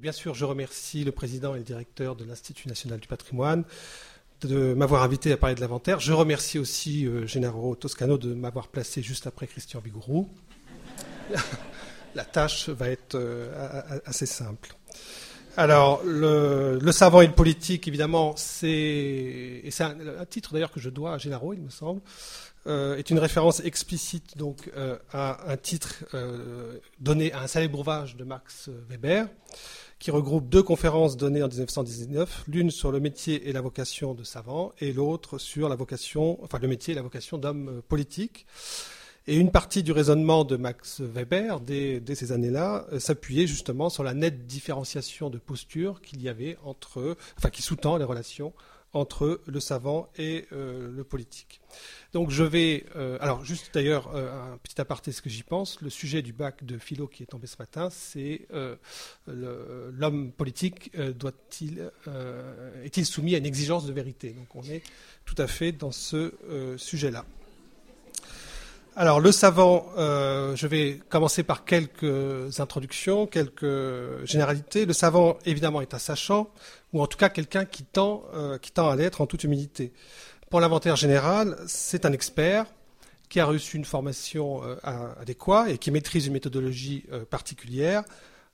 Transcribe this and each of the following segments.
bien sûr, je remercie le président et le directeur de l'Institut national du patrimoine de m'avoir invité à parler de l'inventaire. Je remercie aussi euh, Gennaro Toscano de m'avoir placé juste après Christian Bigourou. La tâche va être euh, assez simple. Alors, le, savant et le politique, évidemment, c'est, c'est un, titre d'ailleurs que je dois à Gennaro, il me semble, euh, est une référence explicite donc à un titre donné à un célèbre ouvrage de Max Weber, qui regroupe deux conférences données en 1919, l'une sur le métier et la vocation de savant, et l'autre sur la vocation, enfin le métier et la vocation d'homme politique. Et une partie du raisonnement de Max Weber, dès, ces années-là, s'appuyait justement sur la nette différenciation de posture qu'il y avait entre, enfin qui sous-tend les relations entre le savant et le politique. Donc je vais, euh, alors juste d'ailleurs euh, un petit aparté, ce que j'y pense. Le sujet du bac de philo qui est tombé ce matin, c'est euh, l'homme politique doit-il est-il soumis à une exigence de vérité? Donc on est tout à fait dans ce sujet-là. Alors le savant, je vais commencer par quelques introductions, quelques généralités. Le savant, évidemment, est un sachant, ou en tout cas quelqu'un qui tend, tend à l'être en toute humilité. Pour l'inventaire général, c'est un expert qui a reçu une formation euh, adéquate et qui maîtrise une méthodologie euh, particulière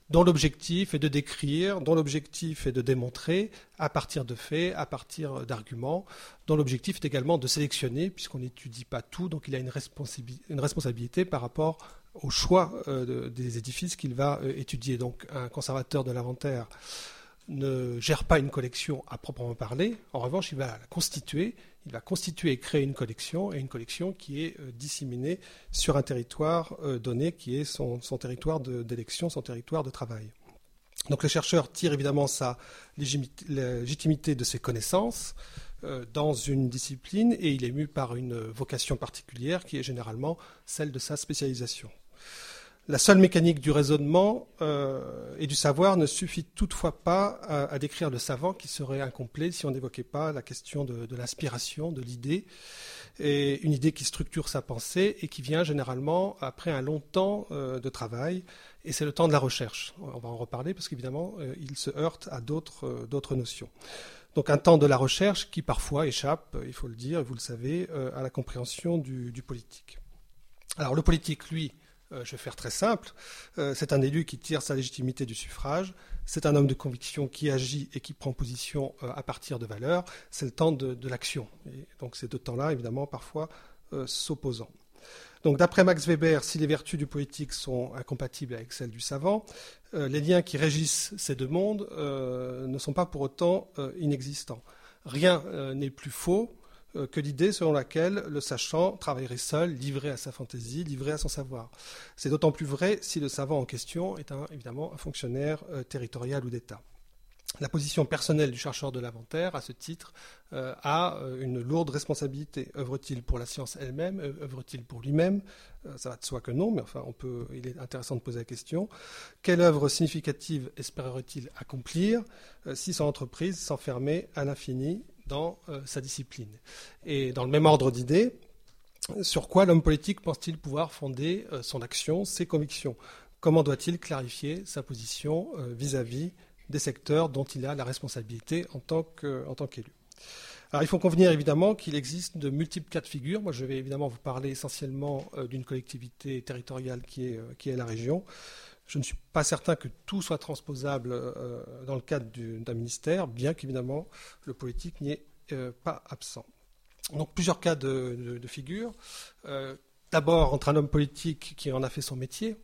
dont l'objectif est de décrire, dont l'objectif est de démontrer à partir de faits, à partir d'arguments, dont l'objectif est également de sélectionner, puisqu'on n'étudie pas tout, donc il a une, responsabilité par rapport au choix euh, des édifices qu'il va étudier. Donc un conservateur de l'inventaire ne gère pas une collection à proprement parler, en revanche il va la constituer, il va constituer et créer une collection, et une collection qui est euh, disséminée sur un territoire euh, donné, qui est son, territoire d'élection, son territoire de travail. Donc le chercheur tire évidemment sa légitimité de ses connaissances euh, dans une discipline, et il est mu par une vocation particulière qui est généralement celle de sa spécialisation. La seule mécanique du raisonnement euh, et du savoir ne suffit toutefois pas à, décrire le savant qui serait incomplet si on n'évoquait pas la question de, l'inspiration, de l'idée, une idée qui structure sa pensée et qui vient généralement après un long temps euh, de travail, et c'est le temps de la recherche. On va en reparler parce qu'évidemment, euh, il se heurte à d'autres notions. Donc un temps de la recherche qui parfois échappe, il faut le dire, vous le savez, à la compréhension du, du politique. Alors le politique, lui, euh, je vais faire très simple. Euh, c'est un élu qui tire sa légitimité du suffrage. C'est un homme de conviction qui agit et qui prend position euh, à partir de valeurs. C'est le temps de, l'action. donc ces deux temps-là, évidemment, parfois s'opposant. Donc d'après Max Weber, si les vertus du politique sont incompatibles avec celles du savant, les liens qui régissent ces deux mondes ne sont pas pour autant inexistants. Rien n'est plus faux que l'idée selon laquelle le sachant travaillerait seul, livré à sa fantaisie, livré à son savoir. C'est d'autant plus vrai si le savant en question est évidemment un fonctionnaire euh, territorial ou d'État. La position personnelle du chercheur de l'inventaire, à ce titre, euh, a une lourde responsabilité. Œuvre-t-il pour la science elle-même? Œuvre-t-il pour lui-même? Ça va de soi que non, mais enfin, on peut, il est intéressant de poser la question. Quelle œuvre significative espérerait-il accomplir si son entreprise s'enfermait à l'infini dans euh, sa discipline. Et dans le même ordre d'idées, sur quoi l'homme politique pense-t-il pouvoir fonder euh, son action, ses convictions? Comment doit-il clarifier sa position euh, vis-à-vis des secteurs dont il a la responsabilité en tant qu'élu? Alors il faut convenir évidemment qu'il existe de multiples cas de figure. Moi je vais évidemment vous parler essentiellement d'une collectivité territoriale qui est, qui est la région. Je ne suis pas certain que tout soit transposable euh, dans le cadre d'un ministère, bien qu'évidemment le politique n'y est euh, pas absent. Donc plusieurs cas de, figure. Euh, d'abord entre un homme politique qui en a fait son métier,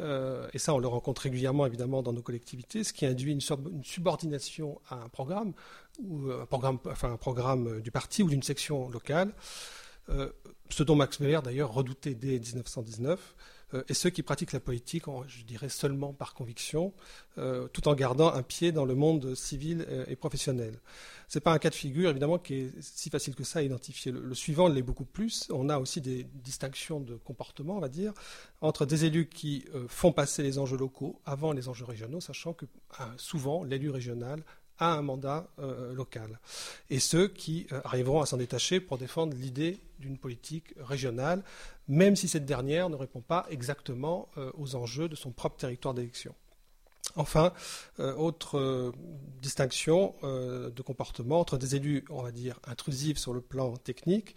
et ça on le rencontre régulièrement évidemment dans nos collectivités, ce qui induit une, subordination à un programme, ou un programme, enfin un programme du parti ou d'une section locale. ce dont Max Weber d'ailleurs redoutait dès 1919. Euh, et ceux qui pratiquent la politique, je dirais seulement par conviction, euh, tout en gardant un pied dans le monde civil euh, et professionnel. Ce n'est pas un cas de figure, évidemment, qui est si facile que ça à identifier. Le, suivant l'est beaucoup plus. On a aussi des distinctions de comportement, on va dire, entre des élus qui font passer les enjeux locaux avant les enjeux régionaux, sachant que souvent l'élu régional a un mandat local. Et ceux qui arriveront à s'en détacher pour défendre l'idée d'une politique régionale, même si cette dernière ne répond pas exactement euh, aux enjeux de son propre territoire d'élection. Enfin, autre distinction de comportement entre des élus, on va dire, intrusifs sur le plan technique,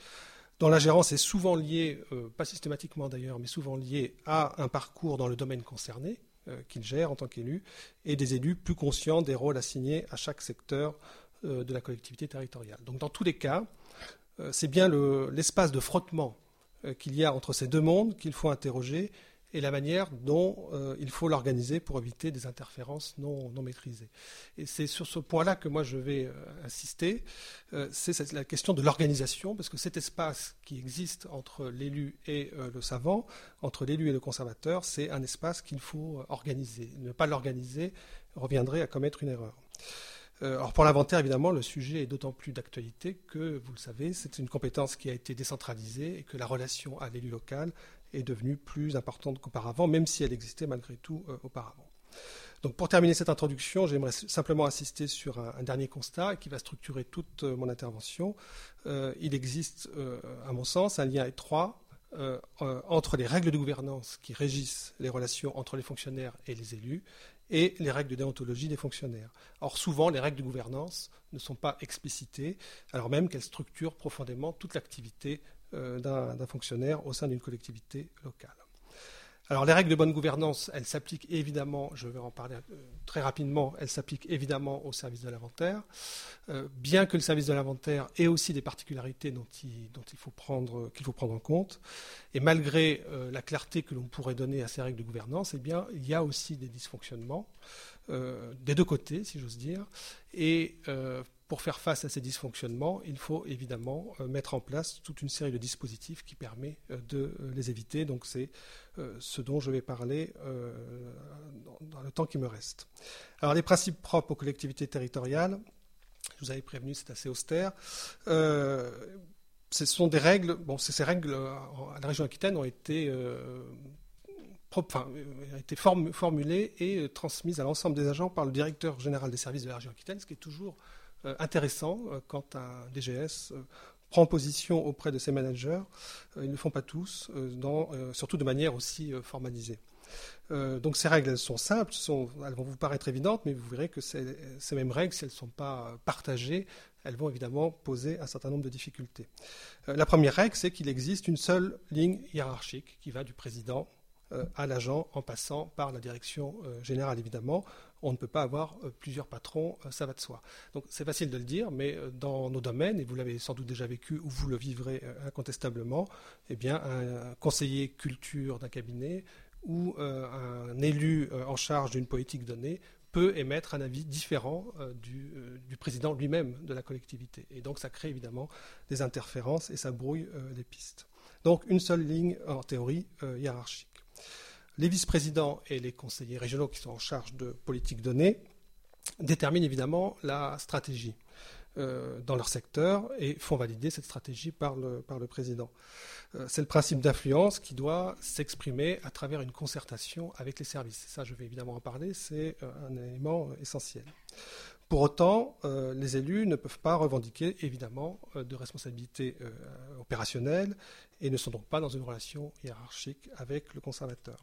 dont la gérance est souvent liée, pas systématiquement d'ailleurs, mais souvent liée à un parcours dans le domaine concerné, euh, qu'il gère en tant qu'élu, et des élus plus conscients des rôles assignés à chaque secteur euh, de la collectivité territoriale. Donc dans tous les cas, euh, c'est bien l'espace de frottement qu'il y a entre ces deux mondes qu'il faut interroger et la manière dont euh, il faut l'organiser pour éviter des interférences non, maîtrisées. Et c'est sur ce point-là que moi je vais euh, insister, euh, c'est la question de l'organisation, parce que cet espace qui existe entre l'élu et le savant, entre l'élu et le conservateur, c'est un espace qu'il faut organiser. Ne pas l'organiser reviendrait à commettre une erreur. Alors pour l'inventaire, évidemment, le sujet est d'autant plus d'actualité que, vous le savez, c'est une compétence qui a été décentralisée et que la relation à l'élu local est devenue plus importante qu'auparavant, même si elle existait malgré tout euh, auparavant. Donc pour terminer cette introduction, j'aimerais simplement insister sur un, dernier constat qui va structurer toute euh, mon intervention. Euh, il existe, à mon sens, un lien étroit entre les règles de gouvernance qui régissent les relations entre les fonctionnaires et les élus et les règles de déontologie des fonctionnaires. Or, souvent, les règles de gouvernance ne sont pas explicitées, alors même qu'elles structurent profondément toute l'activité d'un fonctionnaire au sein d'une collectivité locale. Alors les règles de bonne gouvernance, elles s'appliquent évidemment, je vais en parler euh, très rapidement, elles s'appliquent évidemment au service de l'inventaire, euh, bien que le service de l'inventaire ait aussi des particularités dont il faut prendre, qu'il faut prendre en compte, et malgré la clarté que l'on pourrait donner à ces règles de gouvernance, eh bien, il y a aussi des dysfonctionnements, des deux côtés, si j'ose dire, et pour faire face à ces dysfonctionnements, il faut évidemment euh, mettre en place toute une série de dispositifs qui permettent euh, de euh, les éviter. Donc c'est ce dont je vais parler dans le temps qui me reste. Alors les principes propres aux collectivités territoriales, je vous avais prévenu, c'est assez austère. ce sont des règles, bon, ces règles à la région Aquitaine ont été été formulées et transmises à l'ensemble des agents par le directeur général des services de la région Aquitaine, ce qui est toujours euh, intéressant euh, quand un DGS euh, prend position auprès de ses managers. ils ne le font pas tous, surtout de manière aussi formalisée. donc ces règles, elles sont simples, elles vont vous paraître évidentes, mais vous verrez que ces, mêmes règles, si elles ne sont pas partagées, elles vont évidemment poser un certain nombre de difficultés. la première règle, c'est qu'il existe une seule ligne hiérarchique qui va du président à l'agent en passant par la direction générale, évidemment on ne peut pas avoir euh, plusieurs patrons, euh, ça va de soi. Donc c'est facile de le dire, mais euh, dans nos domaines, et vous l'avez sans doute déjà vécu ou vous le vivrez incontestablement, eh bien un conseiller culture d'un cabinet ou un élu en charge d'une politique donnée peut émettre un avis différent du, président lui-même de la collectivité. Et donc ça crée évidemment des interférences et ça brouille les pistes. Donc une seule ligne en théorie hiérarchique. Les vice-présidents et les conseillers régionaux qui sont en charge de politique donnée déterminent évidemment la stratégie euh, dans leur secteur et font valider cette stratégie par le, président. Euh, c'est le principe d'influence qui doit s'exprimer à travers une concertation avec les services. Ça, je vais évidemment en parler, c'est euh, un élément essentiel. Pour autant, les élus ne peuvent pas revendiquer évidemment de responsabilités opérationnelles et ne sont donc pas dans une relation hiérarchique avec le conservateur.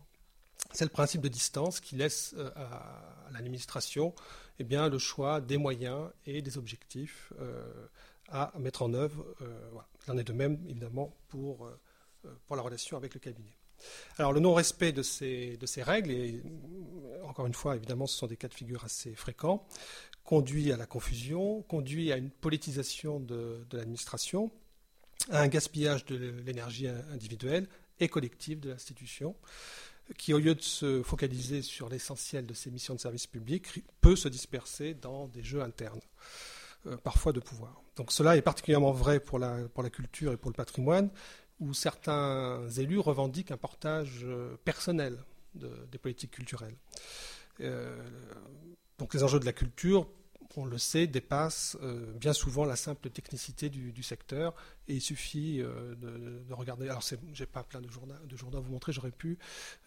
C'est le principe de distance qui laisse euh, à l'administration eh bien, le choix des moyens et des objectifs euh, à mettre en œuvre. Euh, Il en est de même, évidemment, pour, pour la relation avec le cabinet. Alors, le non-respect de ces, règles, et encore une fois, évidemment, ce sont des cas de figure assez fréquents, conduit à la confusion, conduit à une politisation de, l'administration, à un gaspillage de l'énergie individuelle et collective de l'institution qui, au lieu de se focaliser sur l'essentiel de ses missions de service public, peut se disperser dans des jeux internes, euh, parfois de pouvoir. Donc cela est particulièrement vrai pour la culture et pour le patrimoine, où certains élus revendiquent un portage euh, personnel des politiques culturelles. Euh, donc les enjeux de la culture on le sait, dépasse euh, bien souvent la simple technicité du, secteur. Et il suffit de, regarder. Alors, je n'ai pas plein de journaux, de journaux à vous montrer, j'aurais pu.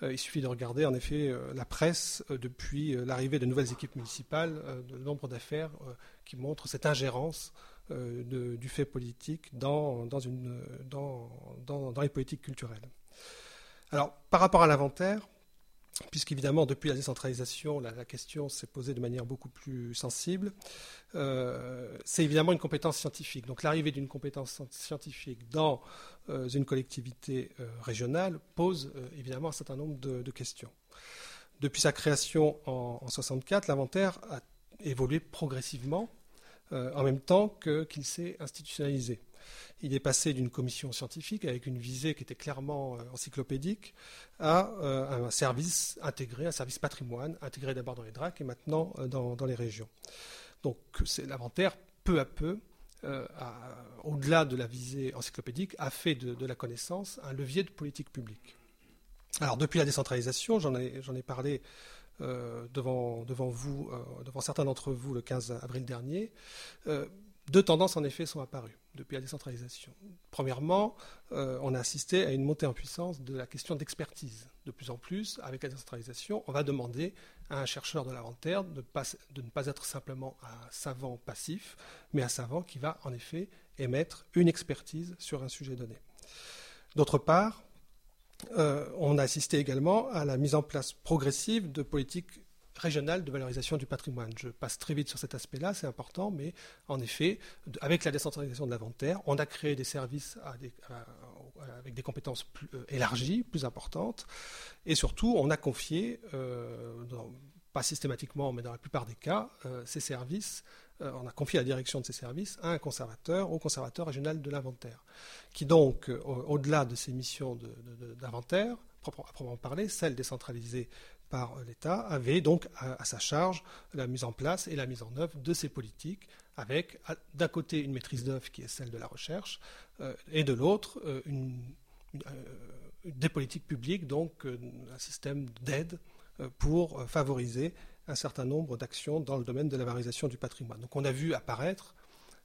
Il suffit de regarder, en effet, la presse depuis l'arrivée de nouvelles équipes municipales, le nombre d'affaires qui montrent cette ingérence du fait politique dans, dans, une, dans, dans, les politiques culturelles. Alors, par rapport à l'inventaire, puisqu'évidemment, depuis la décentralisation, la, question s'est posée de manière beaucoup plus sensible. Euh, c'est évidemment une compétence scientifique. Donc l'arrivée d'une compétence scientifique dans euh, une collectivité euh, régionale pose évidemment un certain nombre de, questions. Depuis sa création en 1964, l'inventaire a évolué progressivement en même temps qu'il s'est institutionnalisé. Il est passé d'une commission scientifique avec une visée qui était clairement euh, encyclopédique à euh, un service intégré, un service patrimoine, intégré d'abord dans les DRAC et maintenant euh, dans, les régions. Donc l'inventaire, peu à peu, au-delà de la visée encyclopédique, a fait de, la connaissance un levier de politique publique. Alors depuis la décentralisation, j'en ai, ai, parlé devant, devant, vous, devant certains d'entre vous le 15 avril dernier, deux tendances en effet sont apparues depuis la décentralisation. Premièrement, euh, on a assisté à une montée en puissance de la question d'expertise. De plus en plus, avec la décentralisation, on va demander à un chercheur de l'inventaire de, de, ne pas être simplement un savant passif, mais un savant qui va en effet émettre une expertise sur un sujet donné. D'autre part, euh, on a assisté également à la mise en place progressive de politiques régionale de valorisation du patrimoine. Je passe très vite sur cet aspect-là, c'est important, mais en effet, avec la décentralisation de l'inventaire, on a créé des services avec des compétences euh, élargies, plus importantes, et surtout, on a confié, euh, pas systématiquement, mais dans la plupart des cas, ces services, on a confié la direction de ces services à un conservateur, au conservateur régional de l'inventaire, qui donc, au-delà de ses missions d'inventaire, à proprement parler, celles décentralisées par l'État, avait donc à, sa charge la mise en place et la mise en œuvre de ces politiques, avec d'un côté une maîtrise d'œuvre qui est celle de la recherche, euh, et de l'autre euh, euh, des politiques publiques, donc un système d'aide pour favoriser un certain nombre d'actions dans le domaine de la valorisation du patrimoine. Donc on a vu apparaître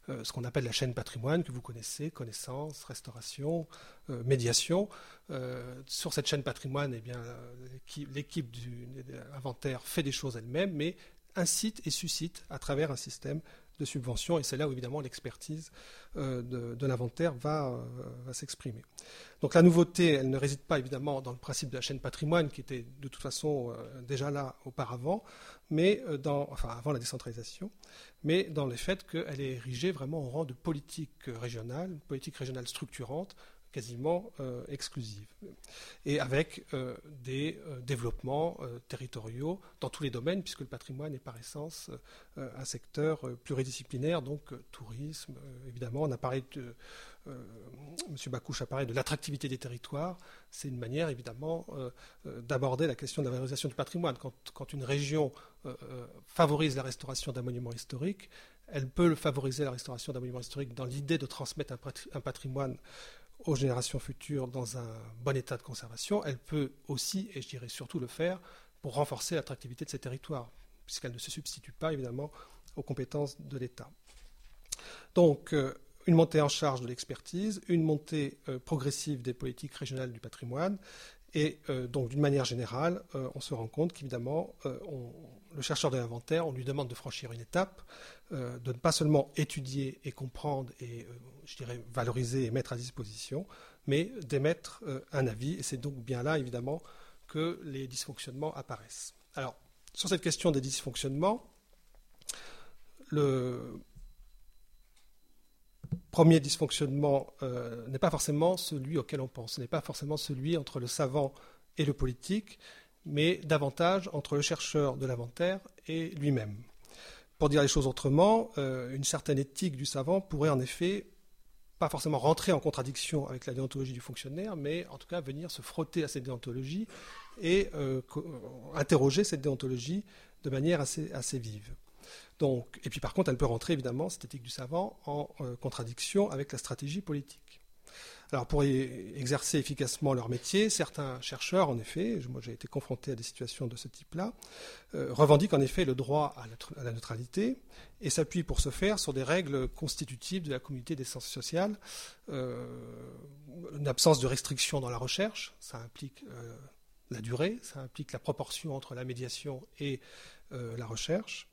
euh, ce qu'on appelle la chaîne patrimoine que vous connaissez, connaissance, restauration, euh, médiation. Euh, sur cette chaîne patrimoine, eh bien, l'équipe du inventaire fait des choses elle-même, mais incite et suscite à travers un système de subvention, et c'est là où évidemment l'expertise euh, de, l'inventaire euh, va, s'exprimer. Donc la nouveauté, elle ne réside pas évidemment dans le principe de la chaîne patrimoine, qui était de toute façon euh, déjà là auparavant, mais dans, enfin avant la décentralisation, mais dans le fait qu'elle est érigée vraiment au rang de politique régionale, politique régionale structurante, quasiment euh, exclusive, et avec euh, des euh, développements territoriaux dans tous les domaines, puisque le patrimoine est par essence un secteur pluridisciplinaire, donc tourisme, évidemment, on a parlé de, M. Bacouche a parlé de l'attractivité des territoires, c'est une manière évidemment d'aborder la question de la valorisation du patrimoine. Quand, quand une région favorise la restauration d'un monument historique, elle peut favoriser la restauration d'un monument historique dans l'idée de transmettre un patrimoine aux générations futures dans un bon état de conservation, elle peut aussi, et je dirais surtout le faire, pour renforcer l'attractivité de ces territoires, puisqu'elle ne se substitue pas évidemment aux compétences de l'État. Donc, euh, une montée en charge de l'expertise, une montée euh, progressive des politiques régionales du patrimoine, et euh, donc d'une manière générale, on se rend compte qu'évidemment, le chercheur de l'inventaire, on lui demande de franchir une étape, de ne pas seulement étudier et comprendre et je dirais, valoriser et mettre à disposition, mais d'émettre euh, un avis. Et c'est donc bien là, évidemment, que les dysfonctionnements apparaissent. Alors, sur cette question des dysfonctionnements, le premier dysfonctionnement euh, n'est pas forcément celui auquel on pense, n'est pas forcément celui entre le savant et le politique, mais davantage entre le chercheur de l'inventaire et lui-même. Pour dire les choses autrement, euh, une certaine éthique du savant pourrait en effet pas forcément rentrer en contradiction avec la déontologie du fonctionnaire, mais en tout cas venir se frotter à cette déontologie et euh, interroger cette déontologie de manière assez, vive. Et puis par contre, elle peut rentrer évidemment, cette éthique du savant, en euh, contradiction avec la stratégie politique. Alors pour exercer efficacement leur métier, certains chercheurs, en effet, moi j'ai été confronté à des situations de ce type-là, euh, revendiquent en effet le droit à la, neutralité et s'appuient pour ce faire sur des règles constitutives de la communauté des sciences sociales, euh, une absence de restriction dans la recherche, ça implique euh, la durée, ça implique la proportion entre la médiation et la recherche,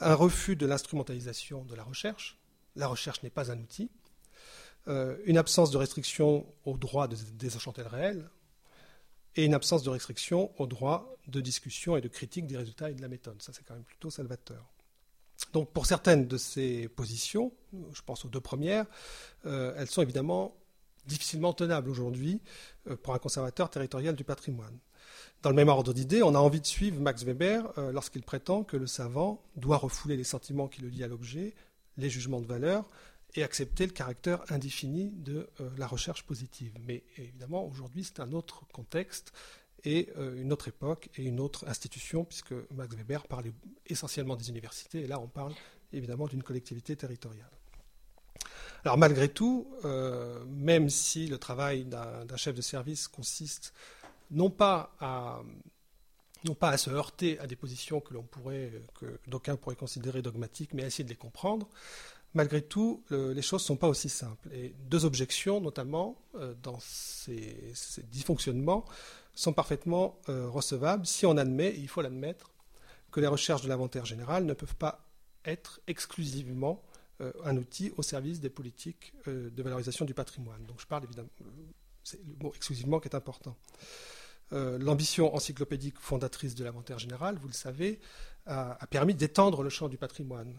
un refus de l'instrumentalisation de la recherche, la recherche n'est pas un outil, euh, une absence de restriction au droit de désenchanter le réel, et une absence de restriction au droit de discussion et de critique des résultats et de la méthode. Ça, c'est quand même plutôt salvateur. Donc, pour certaines de ces positions, je pense aux deux premières, euh, elles sont évidemment difficilement tenables aujourd'hui euh, pour un conservateur territorial du patrimoine. Dans le même ordre d'idées, on a envie de suivre Max Weber lorsqu'il prétend que le savant doit refouler les sentiments qui le lient à l'objet, les jugements de valeur, et accepter le caractère indéfini de euh, la recherche positive. Mais évidemment, aujourd'hui, c'est un autre contexte et euh, une autre époque et une autre institution, puisque Max Weber parlait essentiellement des universités, et là, on parle évidemment d'une collectivité territoriale. Alors malgré tout, euh, même si le travail d'un chef de service consiste non pas à se heurter à des positions que d'aucuns pourraient considérer dogmatiques, mais à essayer de les comprendre malgré tout, les choses ne sont pas aussi simples. Deux objections, notamment, euh, dans ces, dysfonctionnements, sont parfaitement euh, recevables si on admet, et il faut l'admettre, que les recherches de l'inventaire général ne peuvent pas être exclusivement euh, un outil au service des politiques de valorisation du patrimoine. Donc je parle évidemment, c'est le mot exclusivement qui est important. L'ambition encyclopédique fondatrice de l'inventaire général, vous le savez, a permis d'étendre le champ du patrimoine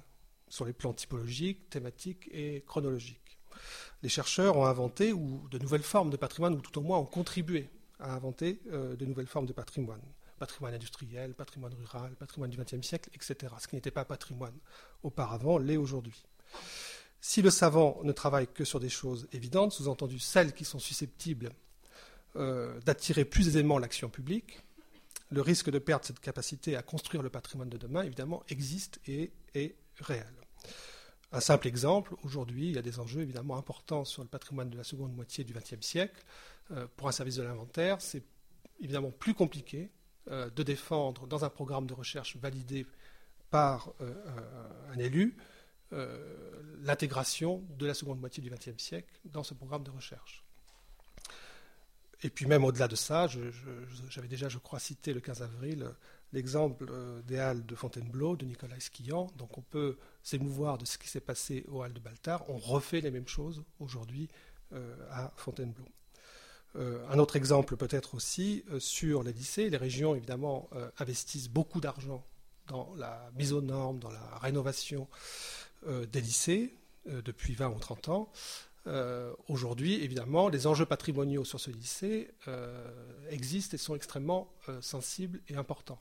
sur les plans typologiques, thématiques et chronologiques. Les chercheurs ont inventé ou de nouvelles formes de patrimoine, ou tout au moins ont contribué à inventer euh, de nouvelles formes de patrimoine. Patrimoine industriel, patrimoine rural, patrimoine du XXe siècle, etc. Ce qui n'était pas patrimoine auparavant l'est aujourd'hui. Si le savant ne travaille que sur des choses évidentes, sous-entendu celles qui sont susceptibles euh, d'attirer plus aisément l'action publique, le risque de perdre cette capacité à construire le patrimoine de demain, évidemment, existe et est réel. Un simple exemple, aujourd'hui, il y a des enjeux évidemment importants sur le patrimoine de la seconde moitié du XXe siècle. Euh, pour un service de l'inventaire, c'est évidemment plus compliqué euh, de défendre dans un programme de recherche validé par euh, un élu l'intégration de la seconde moitié du XXe siècle dans ce programme de recherche. Et puis même au-delà de ça, j'avais déjà, je crois, cité le 15 avril l'exemple euh, des Halles de Fontainebleau, de Nicolas Esquillant. Donc on peut s'émouvoir de ce qui s'est passé aux Halles de Baltard. On refait les mêmes choses aujourd'hui euh, à Fontainebleau. Euh, un autre exemple peut-être aussi sur les lycées. Les régions, évidemment, investissent beaucoup d'argent dans la mise aux normes, dans la rénovation des lycées depuis 20 ou 30 ans. Euh, aujourd'hui, évidemment, les enjeux patrimoniaux sur ce lycée euh, existent et sont extrêmement euh, sensibles et importants.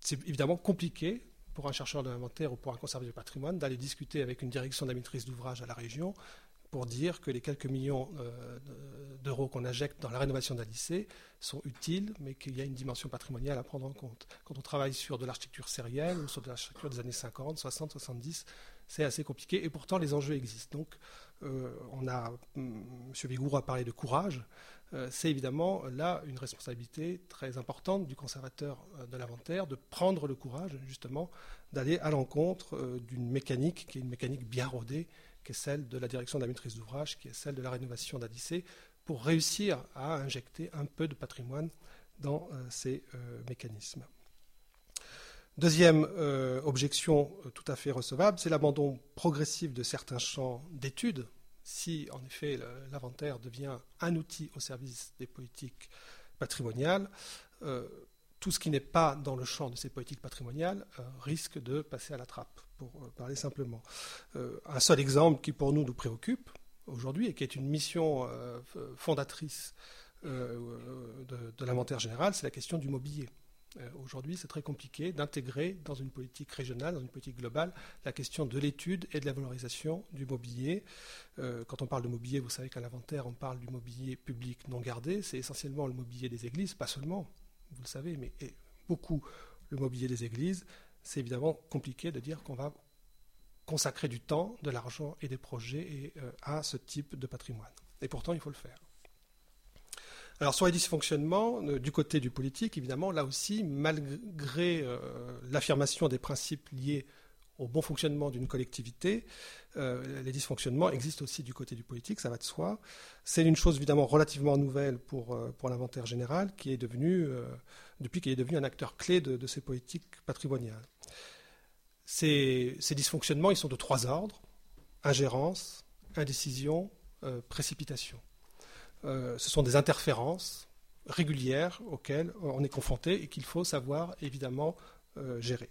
c'est évidemment compliqué pour un chercheur de l'inventaire ou pour un conservateur du patrimoine d'aller discuter avec une direction de la maîtrise d'ouvrage à la région pour dire que les quelques millions d'euros qu'on injecte dans la rénovation d'un lycée sont utiles, mais qu'il y a une dimension patrimoniale à prendre en compte. Quand on travaille sur de l'architecture sérielle ou sur de l'architecture des années 50, 60, 70, c'est assez compliqué et pourtant les enjeux existent. Donc euh, on a, M. Vigourou a parlé de courage. Euh, c'est évidemment là une responsabilité très importante du conservateur euh, de l'inventaire de prendre le courage justement d'aller à l'encontre d'une mécanique qui est une mécanique bien rodée, qui est celle de la direction de la maîtrise d'ouvrage, qui est celle de la rénovation d'ADC, pour réussir à injecter un peu de patrimoine dans ces mécanismes. Deuxième euh, objection euh, tout à fait recevable, c'est l'abandon progressif de certains champs d'études. Si en effet l'inventaire devient un outil au service des politiques patrimoniales, euh, tout ce qui n'est pas dans le champ de ces politiques patrimoniales risque de passer à la trappe, pour parler simplement. un seul exemple qui pour nous nous préoccupe aujourd'hui et qui est une mission fondatrice de l'inventaire général, c'est la question du mobilier. Euh, aujourd'hui, c'est très compliqué d'intégrer dans une politique régionale, dans une politique globale, la question de l'étude et de la valorisation du mobilier. Euh, quand on parle de mobilier, vous savez qu'à l'inventaire, on parle du mobilier public non gardé. C'est essentiellement le mobilier des églises, pas seulement, vous le savez, mais beaucoup le mobilier des églises. C'est évidemment compliqué de dire qu'on va consacrer du temps, de l'argent et des projets euh, à ce type de patrimoine. Et pourtant, il faut le faire. Alors sur les dysfonctionnements, euh, du côté du politique, évidemment, là aussi, malgré euh, l'affirmation des principes liés au bon fonctionnement d'une collectivité, euh, les dysfonctionnements existent aussi du côté du politique, ça va de soi. C'est une chose évidemment relativement nouvelle pour, l'inventaire général, qui est devenu, depuis qu'il est devenu un acteur clé de, ces politiques patrimoniales. Ces, ces, dysfonctionnements, ils sont de trois ordres ingérence, indécision, précipitation. Euh, ce sont des interférences régulières auxquelles on est confronté et qu'il faut savoir évidemment gérer.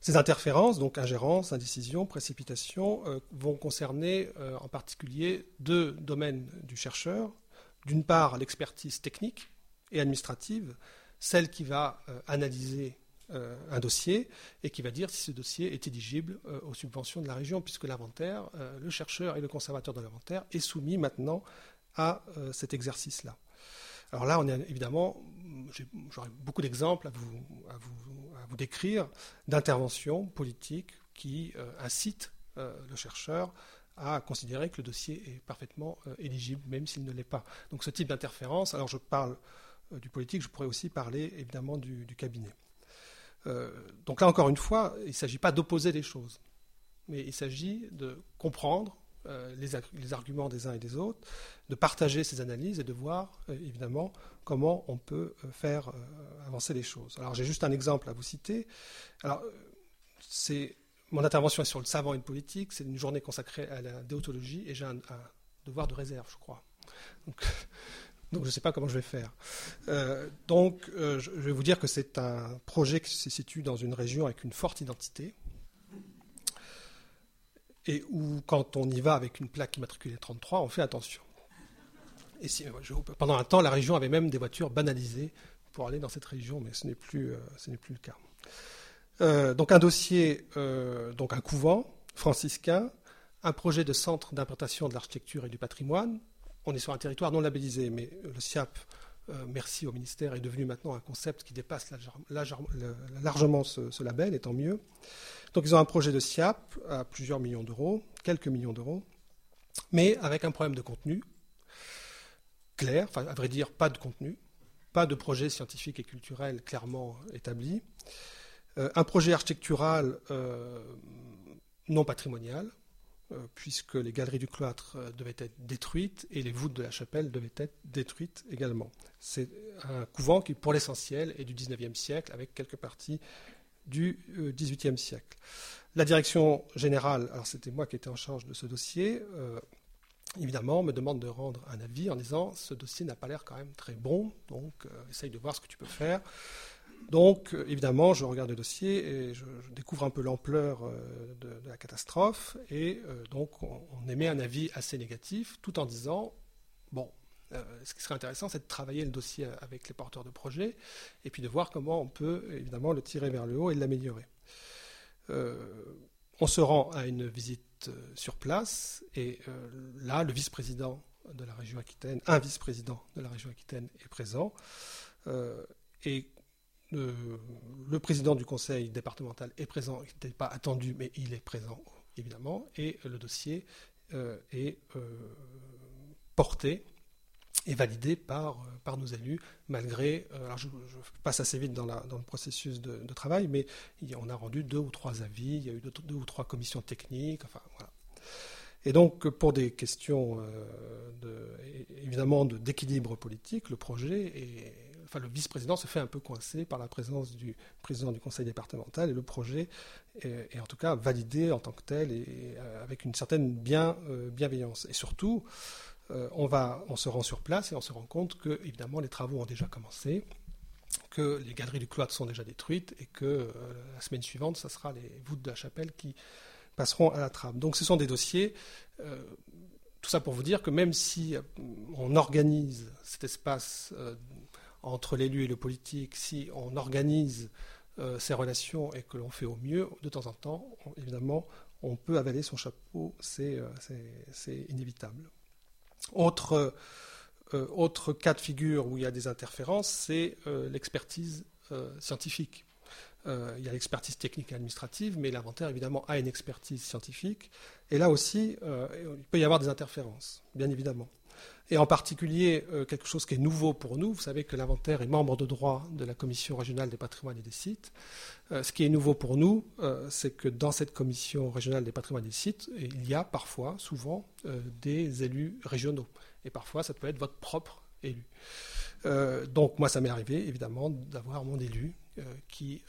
Ces interférences, donc ingérence, indécision, précipitation, vont concerner en particulier deux domaines du chercheur. D'une part, l'expertise technique et administrative, celle qui va analyser euh, un dossier et qui va dire si ce dossier est éligible euh, aux subventions de la région, puisque l'inventaire, euh, le chercheur et le conservateur de l'inventaire est soumis maintenant à cet exercice-là. Alors là, on est évidemment, j'aurais beaucoup d'exemples à vous, à, vous, décrire d'interventions politiques qui incitent le chercheur à considérer que le dossier est parfaitement éligible, même s'il ne l'est pas. Donc ce type d'interférence, alors je parle du politique, je pourrais aussi parler évidemment du cabinet. Euh, donc là, encore une fois, il ne s'agit pas d'opposer les choses, mais il s'agit de comprendre euh, les, arguments des uns et des autres, de partager ces analyses et de voir, euh, évidemment, comment on peut faire avancer les choses. Alors j'ai juste un exemple à vous citer. Alors, c'est mon intervention est sur le savant et le politique. C'est une journée consacrée à la déontologie et j'ai un, devoir de réserve, je crois. Donc, je ne sais pas comment je vais faire. Euh, donc euh, je vais vous dire que c'est un projet qui se situe dans une région avec une forte identité et où quand on y va avec une plaque immatriculée 33, on fait attention. Et si, pendant un temps, la région avait même des voitures banalisées pour aller dans cette région, mais ce n'est plus, euh, ce n'est plus le cas. donc un dossier, donc un couvent franciscain, un projet de centre d'implantation de l'architecture et du patrimoine, on est sur un territoire non labellisé, mais le SIAP, euh, merci au ministère, est devenu maintenant un concept qui dépasse largement ce, label, et tant mieux. Donc ils ont un projet de SIAP à plusieurs millions d'euros, quelques millions d'euros, mais avec un problème de contenu clair, enfin à vrai dire pas de contenu, pas de projet scientifique et culturel clairement établi, euh, un projet architectural euh, non patrimonial, puisque les galeries du cloître euh, devaient être détruites et les voûtes de la chapelle devaient être détruites également. C'est un couvent qui, pour l'essentiel, est du XIXe siècle, avec quelques parties du XVIIIe euh, siècle. La direction générale, alors c'était moi qui étais en charge de ce dossier, évidemment, me demande de rendre un avis en disant ce dossier n'a pas l'air quand même très bon, donc essaye de voir ce que tu peux faire. Donc, euh, évidemment, je regarde le dossier et je, découvre un peu l'ampleur euh, de, la catastrophe. Et euh, donc, on, émet un avis assez négatif, tout en disant bon, ce qui serait intéressant, c'est de travailler le dossier avec les porteurs de projets et puis de voir comment on peut, évidemment, le tirer vers le haut et l'améliorer. on se rend à une visite sur place et là, le vice-président de la région Aquitaine, un vice-président de la région Aquitaine est présent. et le, président du conseil départemental est présent, il n'était pas attendu, mais il est présent, évidemment, et le dossier euh, est euh, porté et validé par, par nos élus, malgré. Euh, alors je, passe assez vite dans, le processus de, travail, mais on a rendu deux ou trois avis, il y a eu deux, deux ou trois commissions techniques, enfin voilà. Et donc, pour des questions de, évidemment d'équilibre politique, le projet est le vice-président se fait un peu coincer par la présence du président du conseil départemental et le projet est, en tout cas validé en tant que tel et, euh, avec une certaine bien, euh, bienveillance. Et surtout, euh, on, va, on se rend sur place et on se rend compte que, évidemment, les travaux ont déjà commencé, que les galeries du cloître sont déjà détruites et que la semaine suivante, ce sera les voûtes de la chapelle qui passeront à la trame. Donc ce sont des dossiers tout ça pour vous dire que même si on organise cet espace entre l'élu et le politique, si on organise euh, ces relations et que l'on fait au mieux, de temps en temps, évidemment, on peut avaler son chapeau, c'est euh, inévitable. Euh, autre, cas de figure où il y a des interférences, c'est l'expertise scientifique. il y a l'expertise technique et administrative, mais l'inventaire, évidemment, a une expertise scientifique. Et là aussi, il peut y avoir des interférences, bien évidemment et en particulier euh, quelque chose qui est nouveau pour nous. Vous savez que l'inventaire est membre de droit de la Commission régionale des patrimoines et des sites. Euh, ce qui est nouveau pour nous, euh, c'est que dans cette Commission régionale des patrimoines et des sites, il y a parfois, souvent, des élus régionaux. Et parfois, ça peut être votre propre élu. donc moi, ça m'est arrivé, évidemment, d'avoir mon élu qui,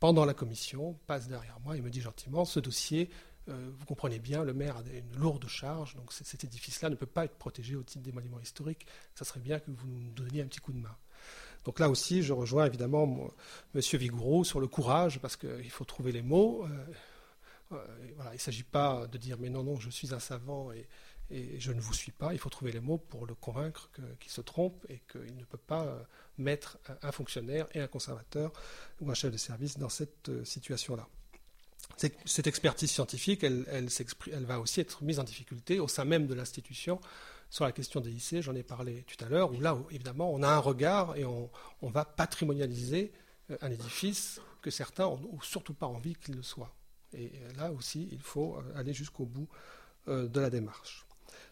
pendant la commission, passe derrière moi et me dit gentiment, ce dossier vous comprenez bien, le maire a une lourde charge, donc cet édifice-là ne peut pas être protégé au titre des monuments historiques. Ça serait bien que vous nous donniez un petit coup de main. Donc là aussi, je rejoins évidemment M. Vigourou sur le courage, parce qu'il faut trouver les mots. voilà, il ne s'agit pas de dire mais non, non, je suis un savant et, je ne vous suis pas. Il faut trouver les mots pour le convaincre qu'il se trompe et qu'il ne peut pas euh, mettre un fonctionnaire et un conservateur ou un chef de service dans cette euh, situation-là. Cette expertise scientifique, elle, va aussi être mise en difficulté au sein même de l'institution sur la question des lycées, j'en ai parlé tout à l'heure, où là, évidemment, on a un regard et on, va patrimonialiser euh, un édifice que certains n'ont surtout pas envie qu'il le soit. Et là aussi, il faut aller jusqu'au bout de la démarche.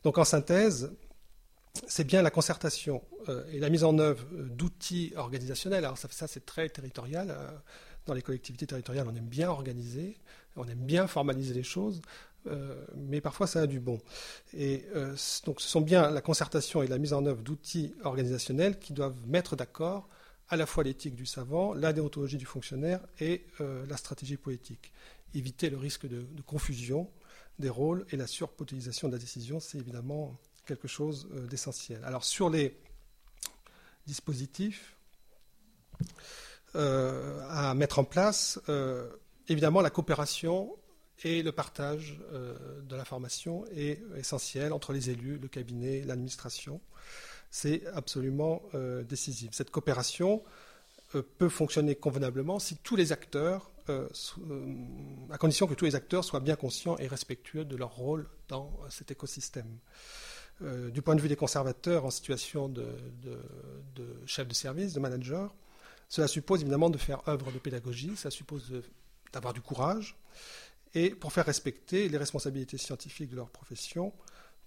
Donc en synthèse, c'est bien la concertation euh, et la mise en œuvre euh, d'outils organisationnels. Alors ça c'est très territorial. Euh, dans les collectivités territoriales, on aime bien organiser, on aime bien formaliser les choses, mais parfois ça a du bon. Et donc ce sont bien la concertation et la mise en œuvre d'outils organisationnels qui doivent mettre d'accord à la fois l'éthique du savant, la déontologie du fonctionnaire et la stratégie poétique. Éviter le risque de confusion des rôles et la surpotélisation de la décision, c'est évidemment quelque chose euh, d'essentiel. Alors sur les dispositifs euh, à mettre en place, euh, évidemment la coopération et le partage de l'information est essentiel entre les élus, le cabinet, l'administration. C'est absolument décisif. Cette coopération peut fonctionner convenablement si tous les acteurs euh, euh, à condition que tous les acteurs soient bien conscients et respectueux de leur rôle dans euh, cet écosystème. du point de vue des conservateurs en situation de, chef de service, de manager, cela suppose évidemment de faire œuvre de pédagogie, ça suppose d'avoir du courage, et pour faire respecter les responsabilités scientifiques de leur profession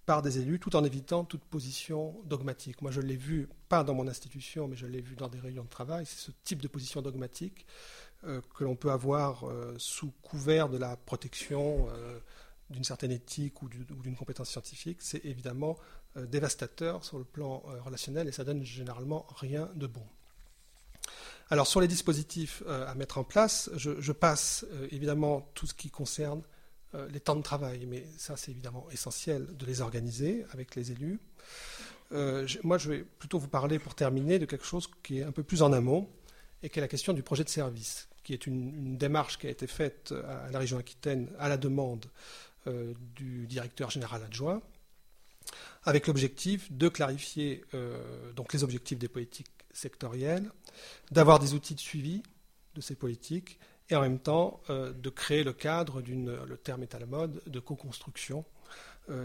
par des élus, tout en évitant toute position dogmatique. Moi, je l'ai vu, pas dans mon institution, mais je l'ai vu dans des réunions de travail, c'est ce type de position dogmatique euh, que l'on peut avoir euh, sous couvert de la protection euh, d'une certaine éthique ou d'une compétence scientifique, c'est évidemment dévastateur sur le plan relationnel et ça donne généralement rien de bon. Alors sur les dispositifs à mettre en place, je, passe évidemment tout ce qui concerne les temps de travail, mais ça c'est évidemment essentiel de les organiser avec les élus. moi je vais plutôt vous parler pour terminer de quelque chose qui est un peu plus en amont et qui est la question du projet de service qui est une, démarche qui a été faite à la région Aquitaine à la demande euh, du directeur général adjoint, avec l'objectif de clarifier euh, donc les objectifs des politiques sectorielles, d'avoir des outils de suivi de ces politiques et en même temps euh, de créer le cadre d'une, le terme est à la mode, de co-construction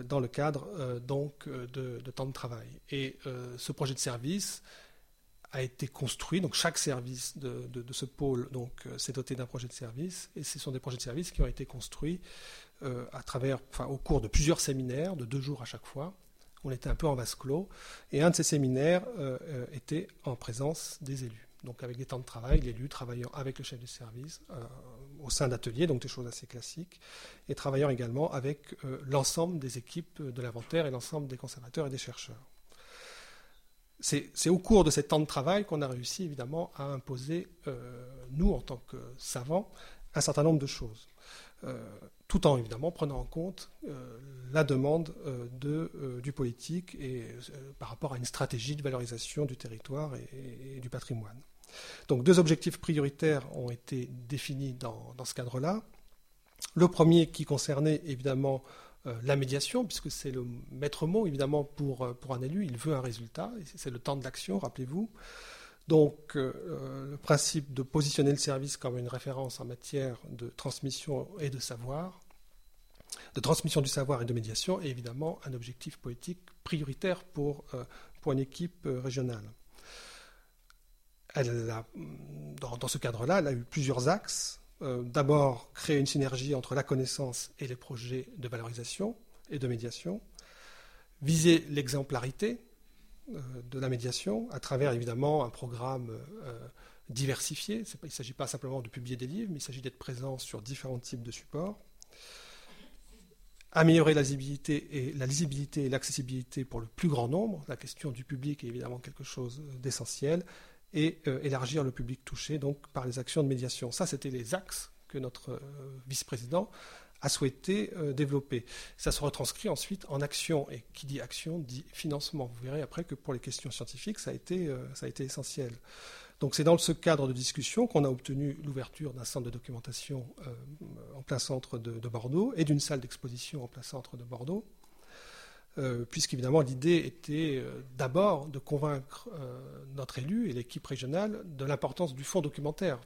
dans le cadre donc de, temps de travail. Et ce projet de service a été construit. Donc chaque service de, ce pôle donc euh, s'est doté d'un projet de service, et ce sont des projets de service qui ont été construits euh, au cours de plusieurs séminaires, de deux jours à chaque fois. On était un peu en vase clos, et un de ces séminaires euh, était en présence des élus. Donc avec des temps de travail, l'élu travaillant avec le chef de service au sein d'ateliers, donc des choses assez classiques, et travaillant également avec l'ensemble des équipes de l'inventaire et l'ensemble des conservateurs et des chercheurs. C'est au cours de ces temps de travail qu'on a réussi évidemment à imposer, euh, nous en tant que savants, un certain nombre de choses, euh, tout en évidemment prenant en compte euh, la demande de, du politique et par rapport à une stratégie de valorisation du territoire et, du patrimoine. Donc deux objectifs prioritaires ont été définis dans, ce cadre-là. Le premier qui concernait évidemment euh, la médiation, puisque c'est le maître mot, évidemment, pour, euh, pour un élu, il veut un résultat, c'est le temps de l'action, rappelez-vous. Donc, euh, le principe de positionner le service comme une référence en matière de transmission et de savoir, de transmission du savoir et de médiation, est évidemment un objectif politique prioritaire pour, pour une équipe régionale. Elle dans, dans, ce cadre-là, elle a eu plusieurs axes. Euh, d'abord créer une synergie entre la connaissance et les projets de valorisation et de médiation, viser l'exemplarité euh, de la médiation à travers évidemment un programme euh, diversifié. il ne s'agit pas simplement de publier des livres, mais il s'agit d'être présent sur différents types de supports. Améliorer la lisibilité et la lisibilité et l'accessibilité pour le plus grand nombre. La question du public est évidemment quelque chose d'essentiel et euh, élargir le public touché donc par les actions de médiation. Ça, c'était les axes que notre euh, vice-président a souhaité développer. Ça se retranscrit ensuite en action. Et qui dit action dit financement. Vous verrez après que pour les questions scientifiques, ça a été, ça a été essentiel. Donc c'est dans ce cadre de discussion qu'on a obtenu l'ouverture d'un centre de documentation en plein centre de, de Bordeaux et d'une salle d'exposition en plein centre de Bordeaux. Euh, puisqu'évidemment l'idée était euh, d'abord de convaincre euh, notre élu et l'équipe régionale de l'importance du fonds documentaire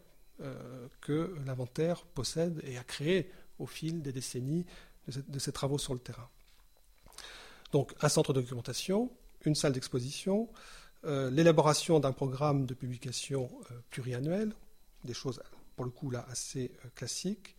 que l'inventaire possède et a créé au fil des décennies de, ses travaux sur le terrain. Donc un centre de documentation, une salle d'exposition, l'élaboration d'un programme de publication pluriannuel, des choses pour le coup là assez classiques,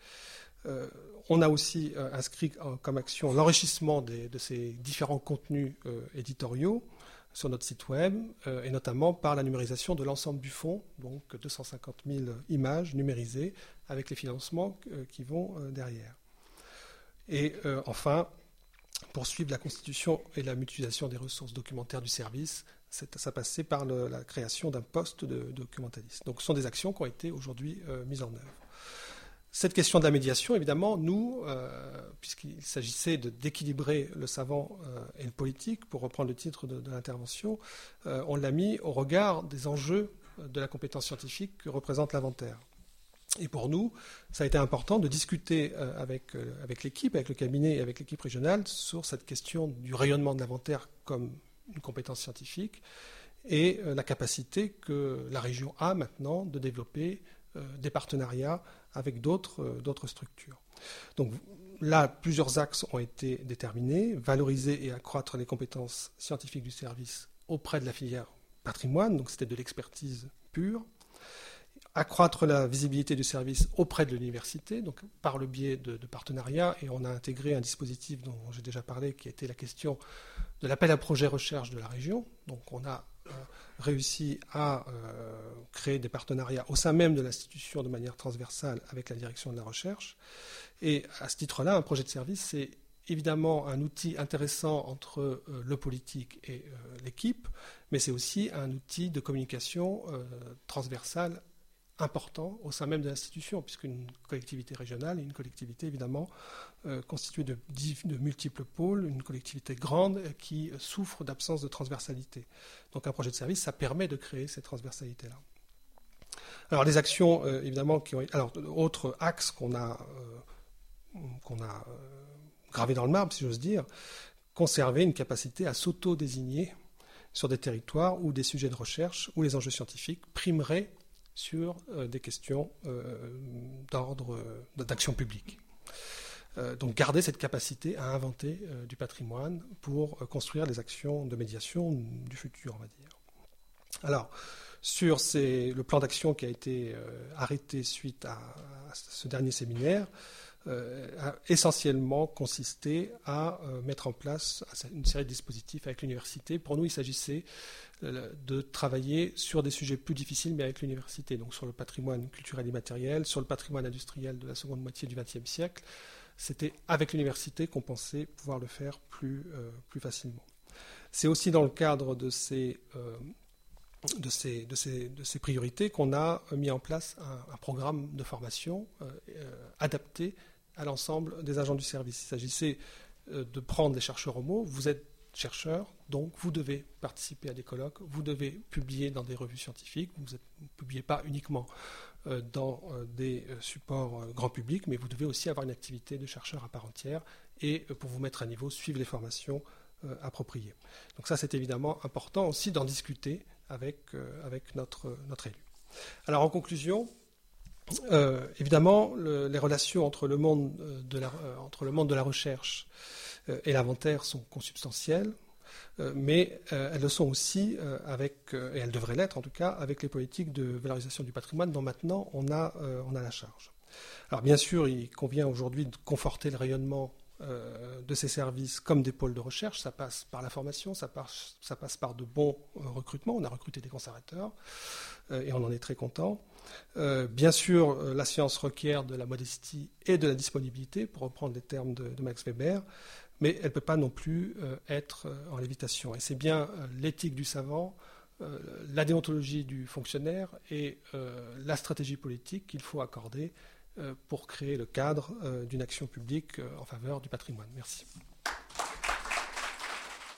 euh, on a aussi euh, inscrit comme action l'enrichissement de ces différents contenus euh, éditoriaux sur notre site web, et notamment par la numérisation de l'ensemble du fonds, donc 250 000 images numérisées avec les financements qui vont derrière. Et enfin, poursuivre la constitution et la mutualisation des ressources documentaires du service, ça passait par la création d'un poste de documentaliste. Donc ce sont des actions qui ont été aujourd'hui mises en œuvre. Cette question de la médiation, évidemment, nous, euh, puisqu'il s'agissait d'équilibrer le savant euh, et le politique, pour reprendre le titre de, l'intervention, euh, on l'a mis au regard des enjeux de la compétence scientifique que représente l'inventaire. Et pour nous, ça a été important de discuter avec, avec l'équipe, avec le cabinet et avec l'équipe régionale sur cette question du rayonnement de l'inventaire comme une compétence scientifique et la capacité que la région a maintenant de développer des partenariats avec euh, d'autres structures. Donc là, plusieurs axes ont été déterminés. Valoriser et accroître les compétences scientifiques du service auprès de la filière patrimoine, donc c'était de l'expertise pure. Accroître la visibilité du service auprès de l'université, donc par le biais de, partenariats, et on a intégré un dispositif dont j'ai déjà parlé, qui était la question de l'appel à projet recherche de la région. Donc on a euh, réussi à euh, créer des partenariats au sein même de l'institution de manière transversale avec la direction de la recherche. Et à ce titre-là, un projet de service, c'est évidemment un outil intéressant entre euh, le politique et l'équipe, mais c'est aussi un outil de communication transversale important au sein même de l'institution, puisqu'une collectivité régionale est une collectivité évidemment euh, constituée de, multiples pôles, une collectivité grande qui souffre d'absence de transversalité. Donc un projet de service, ça permet de créer cette transversalité-là. Alors les actions, euh, évidemment, qui ont... Alors, autre axe qu'on a, euh, qu'on a gravé dans le marbre, si j'ose dire, conserver une capacité à s'auto-désigner sur des territoires où des sujets de recherche, où les enjeux scientifiques primeraient sur euh, des questions euh, d'ordre euh, d'action publique. donc garder cette capacité à inventer du patrimoine pour construire les actions de médiation du futur, on va dire. Alors, sur le plan d'action qui a été arrêté suite à, ce dernier séminaire, a essentiellement consisté à mettre en place une série de dispositifs avec l'université. Pour nous, il s'agissait euh, de travailler sur des sujets plus difficiles, mais avec l'université, donc sur le patrimoine culturel immatériel, sur le patrimoine industriel de la seconde moitié du XXe siècle. C'était avec l'université qu'on pensait pouvoir le faire plus, euh, plus facilement. C'est aussi dans le cadre de ces, euh, de ces, de ces, de ces priorités qu'on a mis en place un, programme de formation adapté à l'ensemble des agents du service. Il s'agissait de prendre des chercheurs homo. Vous êtes chercheur, donc vous devez participer à des colloques, vous devez publier dans des revues scientifiques, vous ne publiez pas uniquement euh, dans euh, des euh, supports grand public, mais vous devez aussi avoir une activité de chercheur à part entière et pour vous mettre à niveau, suivre les formations appropriées. Donc ça, c'est évidemment important aussi d'en discuter avec, avec notre, notre élu. Alors en conclusion, évidemment, les relations entre le, monde de la, entre le monde de la recherche et l'inventaire sont consubstantielles. Euh, mais euh, elles le sont aussi euh, avec, et elles devraient l'être en tout cas, avec les politiques de valorisation du patrimoine dont maintenant on a, on a la charge. Alors bien sûr, il convient aujourd'hui de conforter le rayonnement de ces services comme des pôles de recherche. Ça passe par la formation, ça passe, ça passe par de bons recrutements. On a recruté des conservateurs et on en est très content. bien sûr, la science requiert de la modestie et de la disponibilité, pour reprendre les termes de, de Max Weber mais elle ne peut pas non plus euh, être euh, en lévitation. Et c'est bien euh, l'éthique du savant, la déontologie du fonctionnaire et la stratégie politique qu'il faut accorder pour créer le cadre d'une action publique en faveur du patrimoine. Merci.